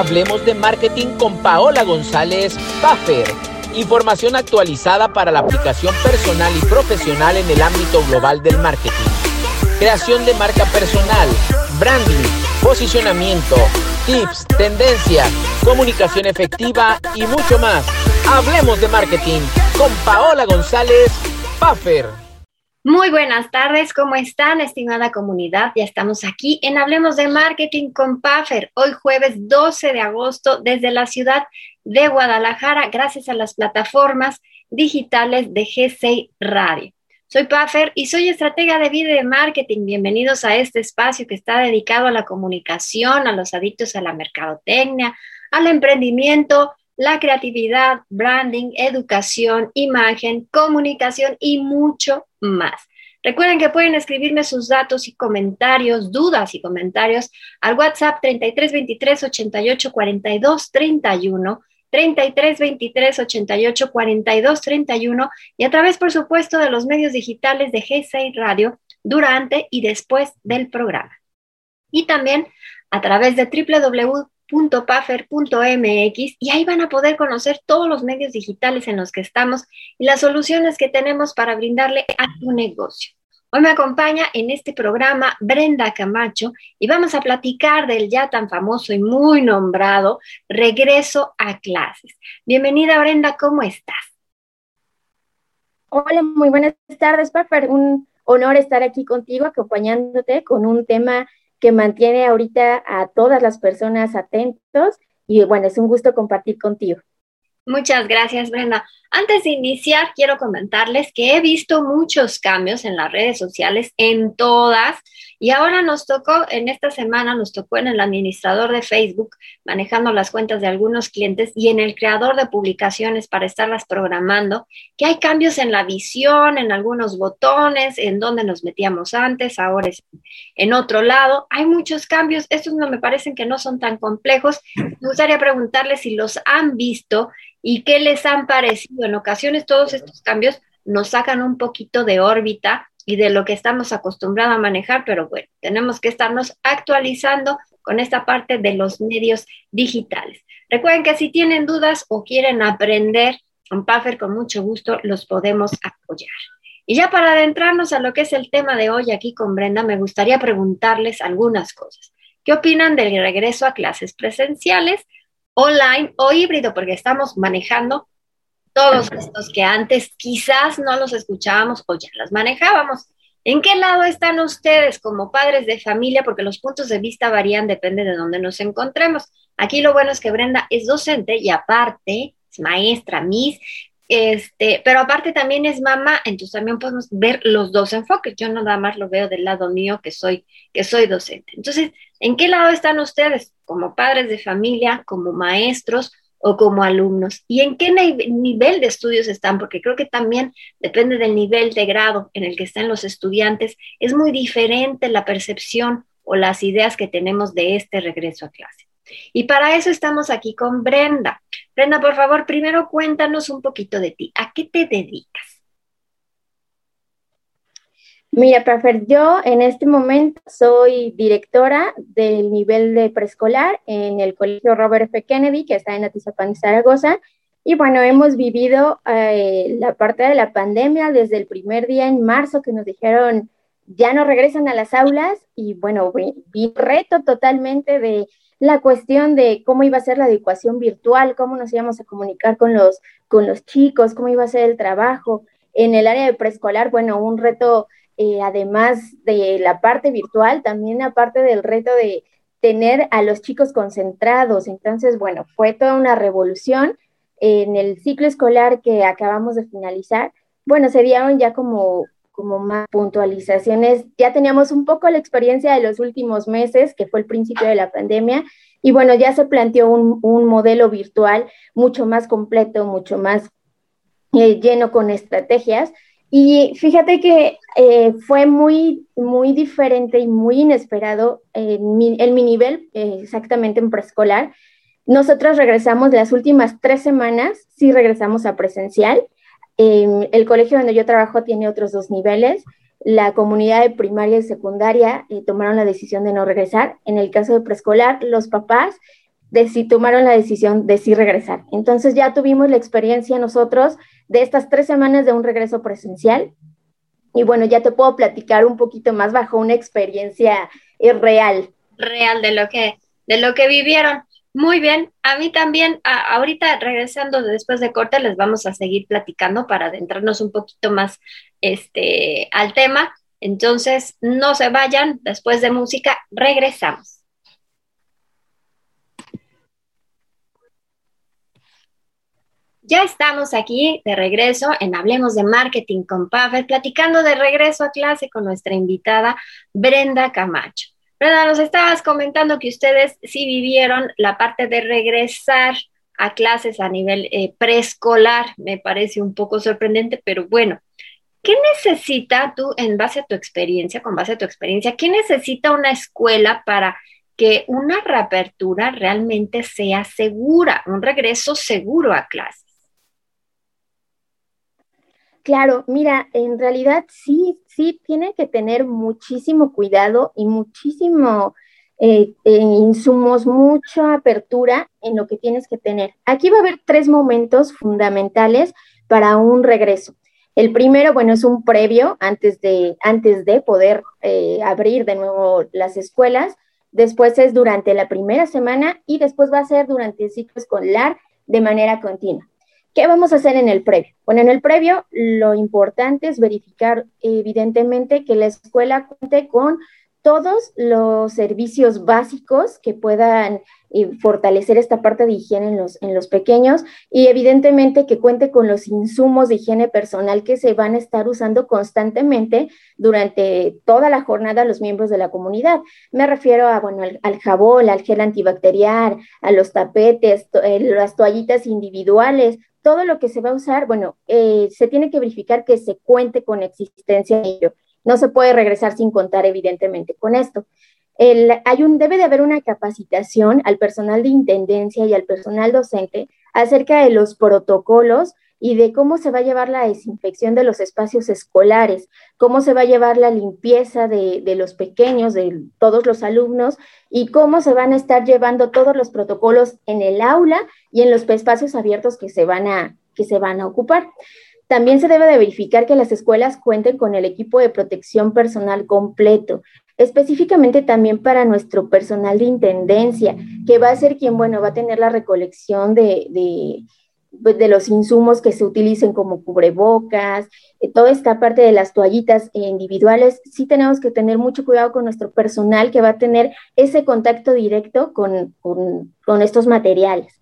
Hablemos de Marketing con Paola González Puffer. Información actualizada para la aplicación personal y profesional en el ámbito global del marketing. Creación de marca personal, branding, posicionamiento, tips, tendencias, comunicación efectiva y mucho más. Hablemos de marketing con Paola González Puffer. Muy buenas tardes, ¿cómo están, estimada comunidad? Ya estamos aquí en Hablemos de Marketing con Puffer, hoy jueves 12 de agosto desde la ciudad de Guadalajara, gracias a las plataformas digitales de G6 Radio. Soy Puffer y soy estratega de vida y de marketing. Bienvenidos a este espacio que está dedicado a la comunicación, a los adictos a la mercadotecnia, al emprendimiento, la creatividad, branding, educación, imagen, comunicación y mucho más. Recuerden que pueden escribirme sus datos y comentarios, dudas y comentarios al WhatsApp 33 23 88 42 31, 33 23 88 42 31 y a través, por supuesto, de los medios digitales de G6 Radio durante y después del programa. Y también a través de www .puffer.mx y ahí van a poder conocer todos los medios digitales en los que estamos y las soluciones que tenemos para brindarle a tu negocio. Hoy me acompaña en este programa Brenda Camacho y vamos a platicar del ya tan famoso y muy nombrado regreso a clases. Bienvenida Brenda, ¿cómo estás? Hola, muy buenas tardes, Puffer. Un honor estar aquí contigo, acompañándote con un tema que mantiene ahorita a todas las personas atentos y bueno, es un gusto compartir contigo. Muchas gracias, Brenda. Antes de iniciar, quiero comentarles que he visto muchos cambios en las redes sociales, en todas, y ahora nos tocó, en esta semana nos tocó en el administrador de Facebook, manejando las cuentas de algunos clientes y en el creador de publicaciones para estarlas programando, que hay cambios en la visión, en algunos botones, en donde nos metíamos antes, ahora es en otro lado. Hay muchos cambios, estos no me parecen que no son tan complejos. Me gustaría preguntarles si los han visto y qué les han parecido. En ocasiones todos estos cambios nos sacan un poquito de órbita y de lo que estamos acostumbrados a manejar, pero bueno, tenemos que estarnos actualizando con esta parte de los medios digitales. Recuerden que si tienen dudas o quieren aprender un Puffer, con mucho gusto los podemos apoyar. Y ya para adentrarnos a lo que es el tema de hoy aquí con Brenda, me gustaría preguntarles algunas cosas. ¿Qué opinan del regreso a clases presenciales? Online o híbrido, porque estamos manejando todos estos que antes quizás no los escuchábamos o ya las manejábamos. ¿En qué lado están ustedes como padres de familia? Porque los puntos de vista varían, depende de dónde nos encontremos. Aquí lo bueno es que Brenda es docente y aparte es maestra, Miss, este, pero aparte también es mamá, entonces también podemos ver los dos enfoques. Yo nada más lo veo del lado mío que soy, que soy docente. Entonces, ¿en qué lado están ustedes? ¿Como padres de familia, como maestros o como alumnos? ¿Y en qué nivel de estudios están? Porque creo que también depende del nivel de grado en el que estén los estudiantes. Es muy diferente la percepción o las ideas que tenemos de este regreso a clase. Y para eso estamos aquí con Brenda. Brenda, por favor, primero cuéntanos un poquito de ti. ¿A qué te dedicas? Mira, Prafer, yo en este momento soy directora del nivel de preescolar en el Colegio Robert F. Kennedy, que está en Atizapán, Zaragoza. Y bueno, hemos vivido eh, la parte de la pandemia desde el primer día en marzo que nos dijeron ya no regresan a las aulas y bueno, vi reto totalmente de la cuestión de cómo iba a ser la educación virtual, cómo nos íbamos a comunicar con los, con los chicos, cómo iba a ser el trabajo. En el área de preescolar, bueno, un reto, eh, además de la parte virtual, también aparte del reto de tener a los chicos concentrados. Entonces, bueno, fue toda una revolución en el ciclo escolar que acabamos de finalizar. Bueno, se dieron ya como como más puntualizaciones. Ya teníamos un poco la experiencia de los últimos meses, que fue el principio de la pandemia, y bueno, ya se planteó un, modelo virtual mucho más completo, mucho más eh, lleno con estrategias. Y fíjate que eh, fue muy, muy diferente y muy inesperado en mi, mi nivel, eh, exactamente en preescolar. Nosotros regresamos las últimas tres semanas, sí regresamos a presencial, el colegio donde yo trabajo tiene otros dos niveles. La comunidad de primaria y secundaria eh, tomaron la decisión de no regresar. En el caso de preescolar, los papás de si tomaron la decisión de sí regresar. Entonces ya tuvimos la experiencia nosotros de estas tres semanas de un regreso presencial. Y bueno, ya te puedo platicar un poquito más bajo una experiencia eh, real. Real de lo que, de lo que vivieron. Muy bien, a mí también, ahorita regresando después de corte, les vamos a seguir platicando para adentrarnos un poquito más este, al tema. Entonces, no se vayan, después de música, regresamos. Ya estamos aquí de regreso en Hablemos de Marketing con Pavel, platicando de regreso a clase con nuestra invitada Brenda Camacho. Brenda, nos estabas comentando que ustedes sí vivieron la parte de regresar a clases a nivel eh, preescolar. Me parece un poco sorprendente, pero bueno, ¿qué necesita tú, en base a tu experiencia, con base a tu experiencia, qué necesita una escuela para que una reapertura realmente sea segura, un regreso seguro a clases? Claro, mira, en realidad sí, sí tiene que tener muchísimo cuidado y muchísimo eh, eh, insumos, mucha apertura en lo que tienes que tener. Aquí va a haber tres momentos fundamentales para un regreso. El primero, bueno, es un previo antes de, antes de poder eh, abrir de nuevo las escuelas. Después es durante la primera semana y después va a ser durante el ciclo escolar de manera continua. ¿Qué vamos a hacer en el previo? Bueno, en el previo lo importante es verificar evidentemente que la escuela cuente con todos los servicios básicos que puedan eh, fortalecer esta parte de higiene en los, en los pequeños y evidentemente que cuente con los insumos de higiene personal que se van a estar usando constantemente durante toda la jornada los miembros de la comunidad. Me refiero a, bueno, al, jabón, al gel antibacterial, a los tapetes, eh, las toallitas individuales, todo lo que se va a usar, bueno, eh, se tiene que verificar que se cuente con existencia de ello. No se puede regresar sin contar, evidentemente, con esto. hay un, debe de haber una capacitación al personal de intendencia y al personal docente acerca de los protocolos y de cómo se va a llevar la desinfección de los espacios escolares, cómo se va a llevar la limpieza de, los pequeños, de todos los alumnos, y cómo se van a estar llevando todos los protocolos en el aula y en los espacios abiertos que se van a, que se van a ocupar. También se debe de verificar que las escuelas cuenten con el equipo de protección personal completo, específicamente también para nuestro personal de intendencia, que va a ser quien, bueno, va a tener la recolección de pues, de los insumos que se utilicen como cubrebocas, eh, toda esta parte de las toallitas individuales, sí tenemos que tener mucho cuidado con nuestro personal que va a tener ese contacto directo con, estos materiales.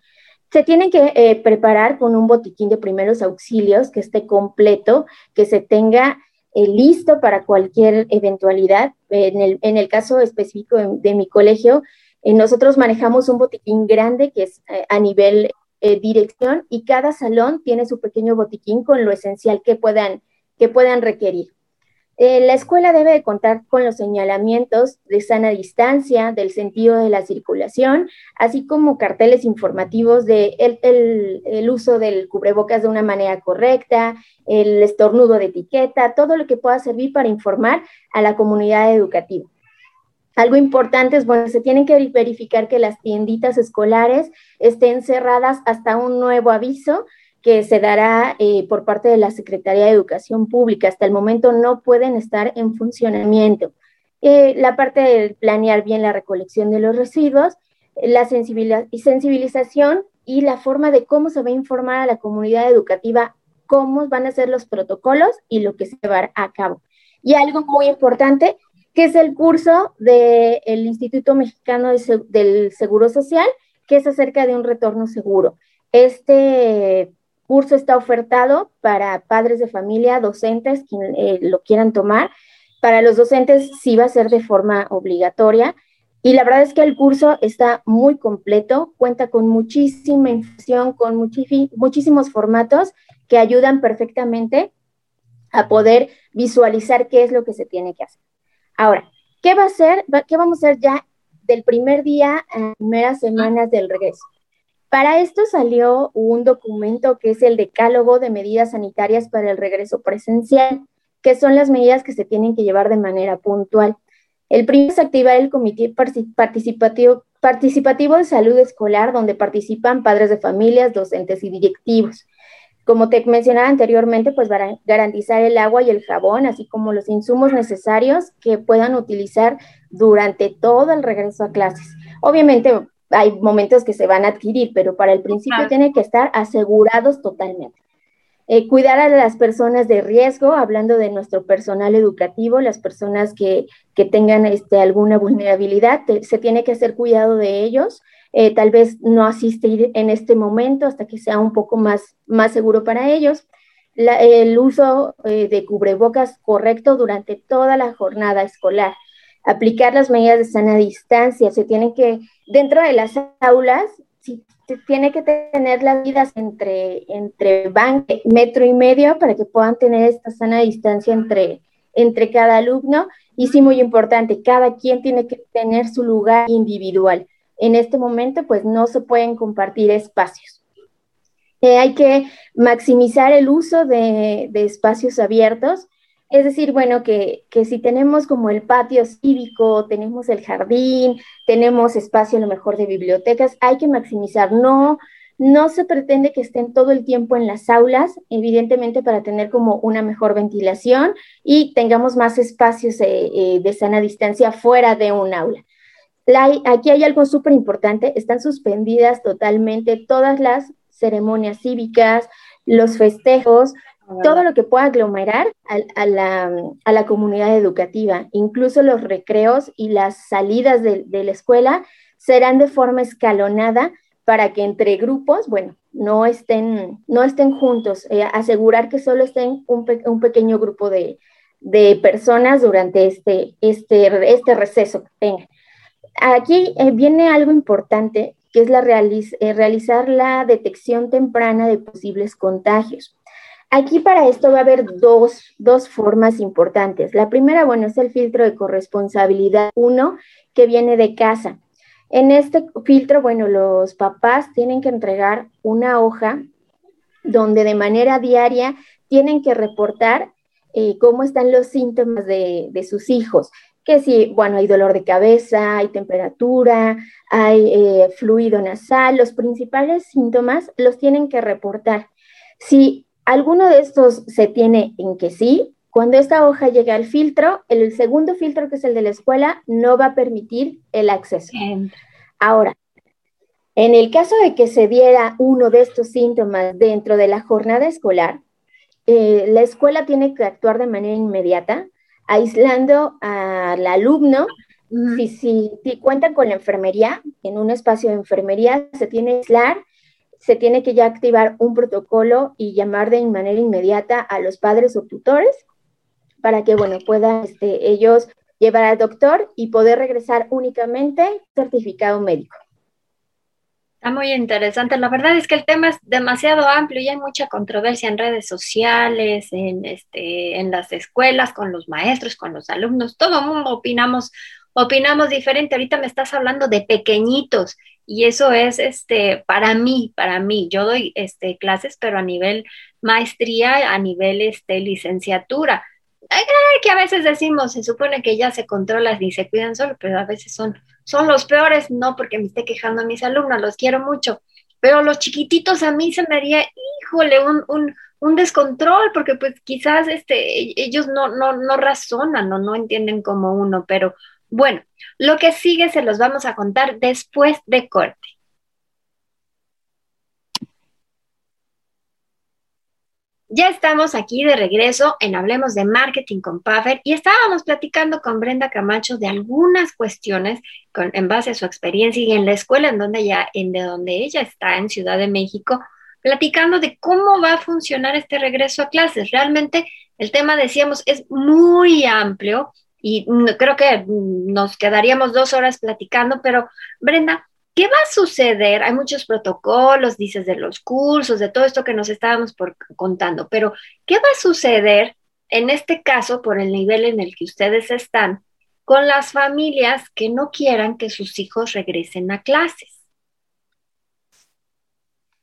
Se tienen que eh, preparar con un botiquín de primeros auxilios que esté completo, que se tenga eh, listo para cualquier eventualidad. En el, en el caso específico de, mi colegio, nosotros manejamos un botiquín grande que es a nivel eh, dirección y cada salón tiene su pequeño botiquín con lo esencial que puedan, que puedan requerir. Eh, la escuela debe contar con los señalamientos de sana distancia, del sentido de la circulación, así como carteles informativos de el, el, uso del cubrebocas de una manera correcta, el estornudo de etiqueta, todo lo que pueda servir para informar a la comunidad educativa. Algo importante es, bueno, se tienen que verificar que las tienditas escolares estén cerradas hasta un nuevo aviso que se dará eh, por parte de la Secretaría de Educación Pública. Hasta el momento no pueden estar en funcionamiento. Eh, la parte de planear bien la recolección de los residuos, la sensibilización y la forma de cómo se va a informar a la comunidad educativa cómo van a ser los protocolos y lo que se va a cabo. Y algo muy importante, que es el curso del Instituto Mexicano del Seguro Social, que es acerca de un retorno seguro. Este curso está ofertado para padres de familia, docentes, quien eh, lo quieran tomar. Para los docentes sí va a ser de forma obligatoria. Y la verdad es que el curso está muy completo, cuenta con muchísima información, con muchísimos formatos que ayudan perfectamente a poder visualizar qué es lo que se tiene que hacer. Ahora, ¿qué va a ser? ¿Qué vamos a hacer ya del primer día a primeras semanas del regreso? Para esto salió un documento que es el Decálogo de Medidas Sanitarias para el Regreso Presencial, que son las medidas que se tienen que llevar de manera puntual. El primero es activar el Comité Participativo, participativo de salud escolar, donde participan padres de familias, docentes y directivos. Como te mencionaba anteriormente, pues para garantizar el agua y el jabón, así como los insumos necesarios que puedan utilizar durante todo el regreso a clases. Obviamente hay momentos que se van a adquirir, pero para el principio tienen que estar asegurados totalmente. Eh, cuidar a las personas de riesgo, hablando de nuestro personal educativo, las personas que, tengan este, alguna vulnerabilidad, se tiene que hacer cuidado de ellos. Eh, tal vez no asistir en este momento hasta que sea un poco más, más seguro para ellos. el uso eh, de cubrebocas correcto durante toda la jornada escolar. Aplicar las medidas de sana distancia. Se tienen que, dentro de las aulas, tiene que tener las vidas entre, entre metro y medio para que puedan tener esta sana distancia entre, entre cada alumno. Y sí, muy importante, cada quien tiene que tener su lugar individual. En este momento, pues no se pueden compartir espacios. Eh, hay que maximizar el uso de, espacios abiertos es decir, bueno, que, si tenemos como el patio cívico, tenemos el jardín, tenemos espacio a lo mejor de bibliotecas, hay que maximizar. No, no se pretende que estén todo el tiempo en las aulas, evidentemente para tener como una mejor ventilación y tengamos más espacios eh, eh, de sana distancia fuera de un aula. Aquí hay algo súper importante, están suspendidas totalmente todas las ceremonias cívicas, los festejos, todo lo que pueda aglomerar a, la, comunidad educativa, incluso los recreos y las salidas de, la escuela serán de forma escalonada para que entre grupos, bueno, no estén, no estén juntos, eh, asegurar que solo estén un, pequeño grupo de, personas durante este, este, este receso que tengan. Aquí eh, viene algo importante, que es eh, realizar la detección temprana de posibles contagios. Aquí para esto va a haber dos, formas importantes. La primera, bueno, es el filtro de corresponsabilidad uno que viene de casa. En este filtro, bueno, los papás tienen que entregar una hoja donde de manera diaria tienen que reportar eh, cómo están los síntomas de, sus hijos. Que si, bueno, hay dolor de cabeza, hay temperatura, hay eh, fluido nasal, los principales síntomas los tienen que reportar. Si alguno de estos se tiene en que sí. Cuando esta hoja llegue al filtro, el segundo filtro, que es el de la escuela, no va a permitir el acceso. Ahora, en el caso de que se diera uno de estos síntomas dentro de la jornada escolar, eh, la escuela tiene que actuar de manera inmediata, aislando al alumno. si, si, cuentan con la enfermería, en un espacio de enfermería se tiene que aislar se tiene que ya activar un protocolo y llamar de manera inmediata a los padres o tutores para que, bueno, puedan este, ellos llevar al doctor y poder regresar únicamente certificado médico. Está muy interesante. La verdad es que el tema es demasiado amplio y hay mucha controversia en redes sociales, en, este, en las escuelas, con los maestros, con los alumnos. Todo el mundo opinamos, opinamos diferente. Ahorita me estás hablando de pequeñitos y eso es este para mí, para mí. Yo doy este clases, pero a nivel maestría, a nivel este licenciatura. Que a veces decimos, se supone que ya se controlan y se cuidan solo, pero a veces son, son los peores, no porque me esté quejando a mis alumnos, los quiero mucho, pero los chiquititos a mí se me haría, híjole, un, un, un descontrol, porque pues quizás este, ellos no, no, no razonan o no entienden como uno, pero bueno, lo que sigue se los vamos a contar después de corte. Ya estamos aquí de regreso en Hablemos de Marketing con Puffer y estábamos platicando con Brenda Camacho de algunas cuestiones en base a su experiencia y en la escuela en donde, ella, en de donde ella está, en Ciudad de México, platicando de cómo va a funcionar este regreso a clases. Realmente el tema, decíamos, es muy amplio y creo que nos quedaríamos dos horas platicando, pero Brenda, ¿qué va a suceder? Hay muchos protocolos, dices de los cursos, de todo esto que nos estábamos por, contando, pero ¿qué va a suceder en este caso por el nivel en el que ustedes están con las familias que no quieran que sus hijos regresen a clases?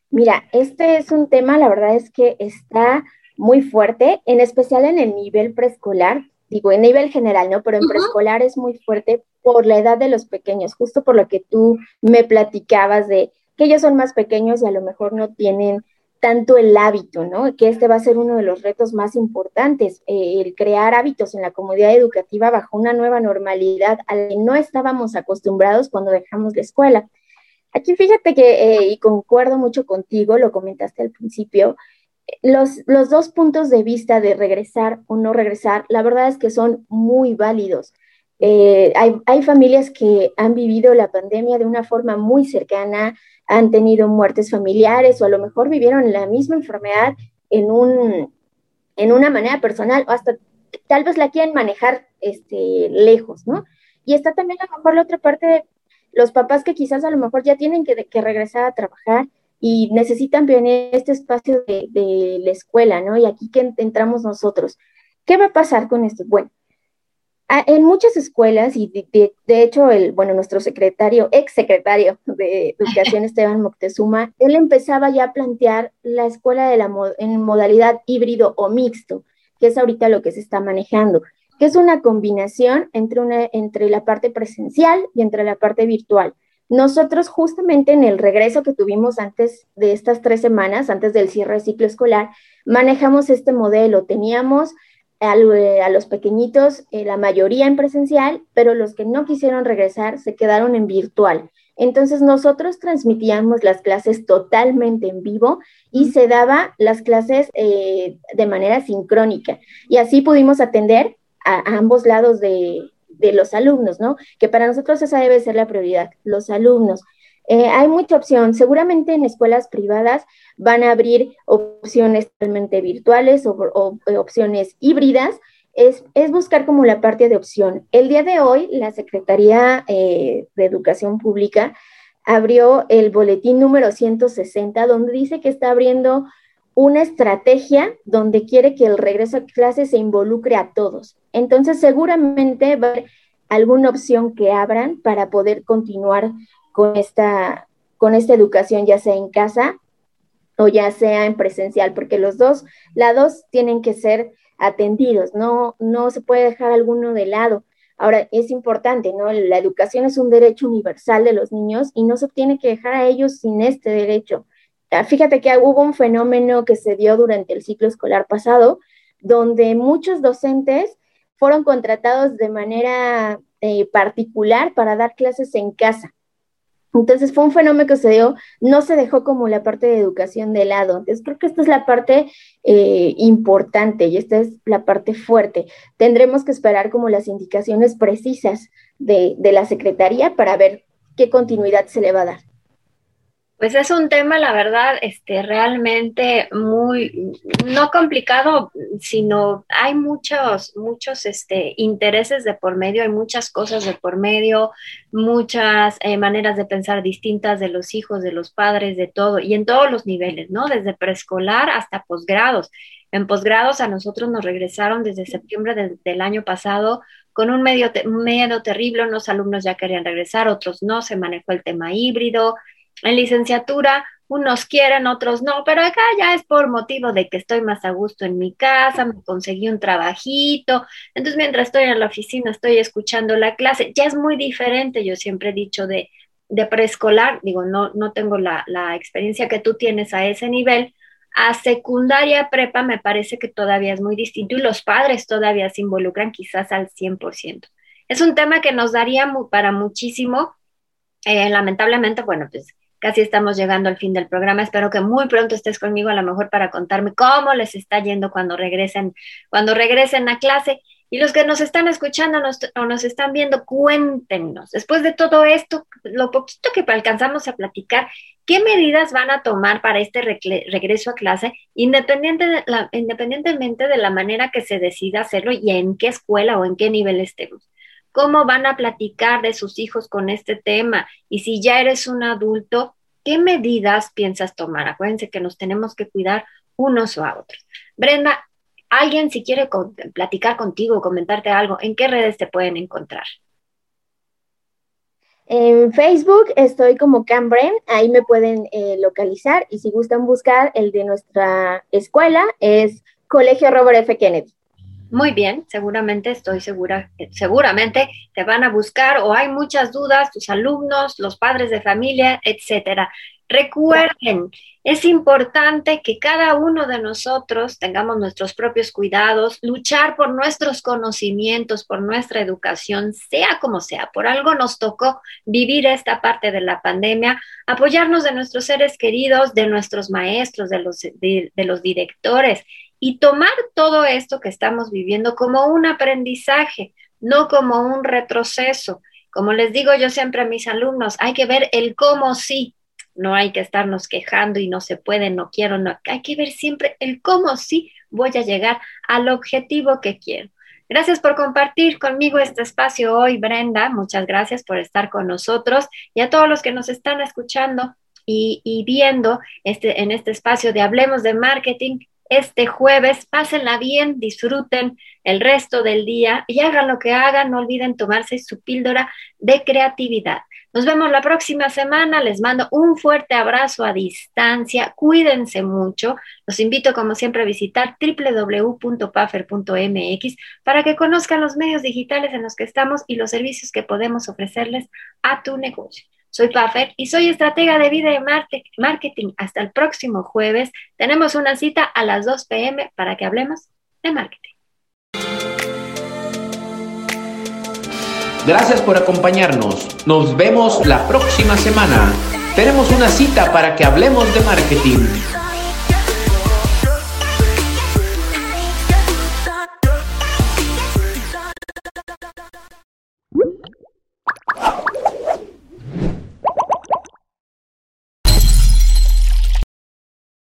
Mira, este es un tema, la verdad es que está muy fuerte, en especial en el nivel preescolar, digo, en nivel general, ¿no? Pero en preescolar es muy fuerte por la edad de los pequeños, justo por lo que tú me platicabas de que ellos son más pequeños y a lo mejor no tienen tanto el hábito, ¿no? Que este va a ser uno de los retos más importantes, eh, el crear hábitos en la comunidad educativa bajo una nueva normalidad a la que no estábamos acostumbrados cuando dejamos la escuela. Aquí fíjate que, eh, y concuerdo mucho contigo, lo comentaste al principio, los, los dos puntos de vista de regresar o no regresar, la verdad es que son muy válidos. Eh, hay, hay, familias que han vivido la pandemia de una forma muy cercana, han tenido muertes familiares o a lo mejor vivieron la misma enfermedad en, un, en una manera personal o hasta tal vez la quieren manejar este, lejos, ¿no? Y está también a lo mejor la otra parte de los papás que quizás a lo mejor ya tienen que, que regresar a trabajar y necesitan venir este espacio de, de, la escuela, ¿no? Y aquí que entramos nosotros. ¿Qué va a pasar con esto? Bueno, en muchas escuelas, y de, hecho, el, bueno, nuestro secretario, ex secretario de Educación, Esteban Moctezuma, él empezaba ya a plantear la escuela de la, en modalidad híbrido o mixto, que es ahorita lo que se está manejando, que es una combinación entre, una, entre la parte presencial y entre la parte virtual. Nosotros justamente en el regreso que tuvimos antes de estas tres semanas, antes del cierre de ciclo escolar, manejamos este modelo. Teníamos eh, a, los pequeñitos, eh, la mayoría en presencial, pero los que no quisieron regresar se quedaron en virtual. Entonces nosotros transmitíamos las clases totalmente en vivo y se daba las clases eh, de manera sincrónica. Y así pudimos atender a, ambos lados de, de, los alumnos, ¿no? Que para nosotros esa debe ser la prioridad, los alumnos. Eh, hay mucha opción. Seguramente en escuelas privadas van a abrir opciones totalmente virtuales o, opciones híbridas. Es, buscar como la parte de opción. El día de hoy, la Secretaría eh, de Educación Pública abrió el boletín número 160, donde dice que está abriendo una estrategia donde quiere que el regreso a clase se involucre a todos. Entonces, seguramente va a haber alguna opción que abran para poder continuar con esta, con esta educación, ya sea en casa o ya sea en presencial, porque los dos lados tienen que ser atendidos, no, no se puede dejar alguno de lado. Ahora, es importante, ¿no? La educación es un derecho universal de los niños y no se tiene que dejar a ellos sin este derecho. Ah, fíjate que hubo un fenómeno que se dio durante el ciclo escolar pasado, donde muchos docentes fueron contratados de manera eh, particular para dar clases en casa. Entonces fue un fenómeno que se dio, no se dejó como la parte de educación de lado. Entonces creo que esta es la parte eh, importante y esta es la parte fuerte. Tendremos que esperar como las indicaciones precisas de, de la Secretaría para ver qué continuidad se le va a dar. Pues es un tema, la verdad, este, realmente muy, no complicado, sino hay muchos, muchos este, intereses de por medio, hay muchas cosas de por medio, muchas eh, maneras de pensar distintas de los hijos, de los padres, de todo, y en todos los niveles, ¿no? Desde preescolar hasta posgrados. En posgrados a nosotros nos regresaron desde septiembre del año pasado con un medio, miedo terrible, unos alumnos ya querían regresar, otros no, se manejó el tema híbrido, en licenciatura unos quieren, otros no, pero acá ya es por motivo de que estoy más a gusto en mi casa, me conseguí un trabajito, entonces mientras estoy en la oficina estoy escuchando la clase, ya es muy diferente, yo siempre he dicho de, de preescolar, digo, no, no tengo la, la experiencia que tú tienes a ese nivel, a secundaria prepa me parece que todavía es muy distinto y los padres todavía se involucran quizás al 100%. Es un tema que nos daría para muchísimo, eh, lamentablemente, bueno, pues Casi estamos llegando al fin del programa. Espero que muy pronto estés conmigo a lo mejor para contarme cómo les está yendo cuando regresen, cuando regresen a clase. Y los que nos están escuchando o nos están viendo, cuéntenos, después de todo esto, lo poquito que alcanzamos a platicar, ¿qué medidas van a tomar para este regreso a clase, independiente independientemente de la manera que se decida hacerlo y en qué escuela o en qué nivel estemos? ¿Cómo van a platicar de sus hijos con este tema? Y si ya eres un adulto, ¿qué medidas piensas tomar? Acuérdense que nos tenemos que cuidar unos o a otros. Brenda, alguien si quiere platicar contigo, comentarte algo, ¿en qué redes te pueden encontrar? En Facebook estoy como Cambren, ahí me pueden eh, localizar y si gustan buscar el de nuestra escuela es Colegio Robert F. Kennedy. Muy bien, seguramente estoy segura, seguramente te van a buscar o hay muchas dudas tus alumnos, los padres de familia, etcétera. Recuerden, es importante que cada uno de nosotros tengamos nuestros propios cuidados, luchar por nuestros conocimientos, por nuestra educación, sea como sea. Por algo nos tocó vivir esta parte de la pandemia, apoyarnos de nuestros seres queridos, de nuestros maestros, de los, de, los directores y tomar todo esto que estamos viviendo como un aprendizaje, no como un retroceso. Como les digo yo siempre a mis alumnos, hay que ver el cómo sí, no hay que estarnos quejando y no se puede, no quiero, no. Hay que ver siempre el cómo sí voy a llegar al objetivo que quiero. Gracias por compartir conmigo este espacio hoy, Brenda. Muchas gracias por estar con nosotros y a todos los que nos están escuchando y, viendo este, en este espacio de Hablemos de Marketing este jueves. Pásenla bien, disfruten el resto del día y hagan lo que hagan. No olviden tomarse su píldora de creatividad. Nos vemos la próxima semana. Les mando un fuerte abrazo a distancia. Cuídense mucho. Los invito, como siempre, a visitar www.puffer.mx para que conozcan los medios digitales en los que estamos y los servicios que podemos ofrecerles a tu negocio. Soy Puffer y soy estratega de vida y marketing. Hasta el próximo jueves. Tenemos una cita a las 2 p.m. para que hablemos de marketing. Gracias por acompañarnos. Nos vemos la próxima semana. Tenemos una cita para que hablemos de marketing.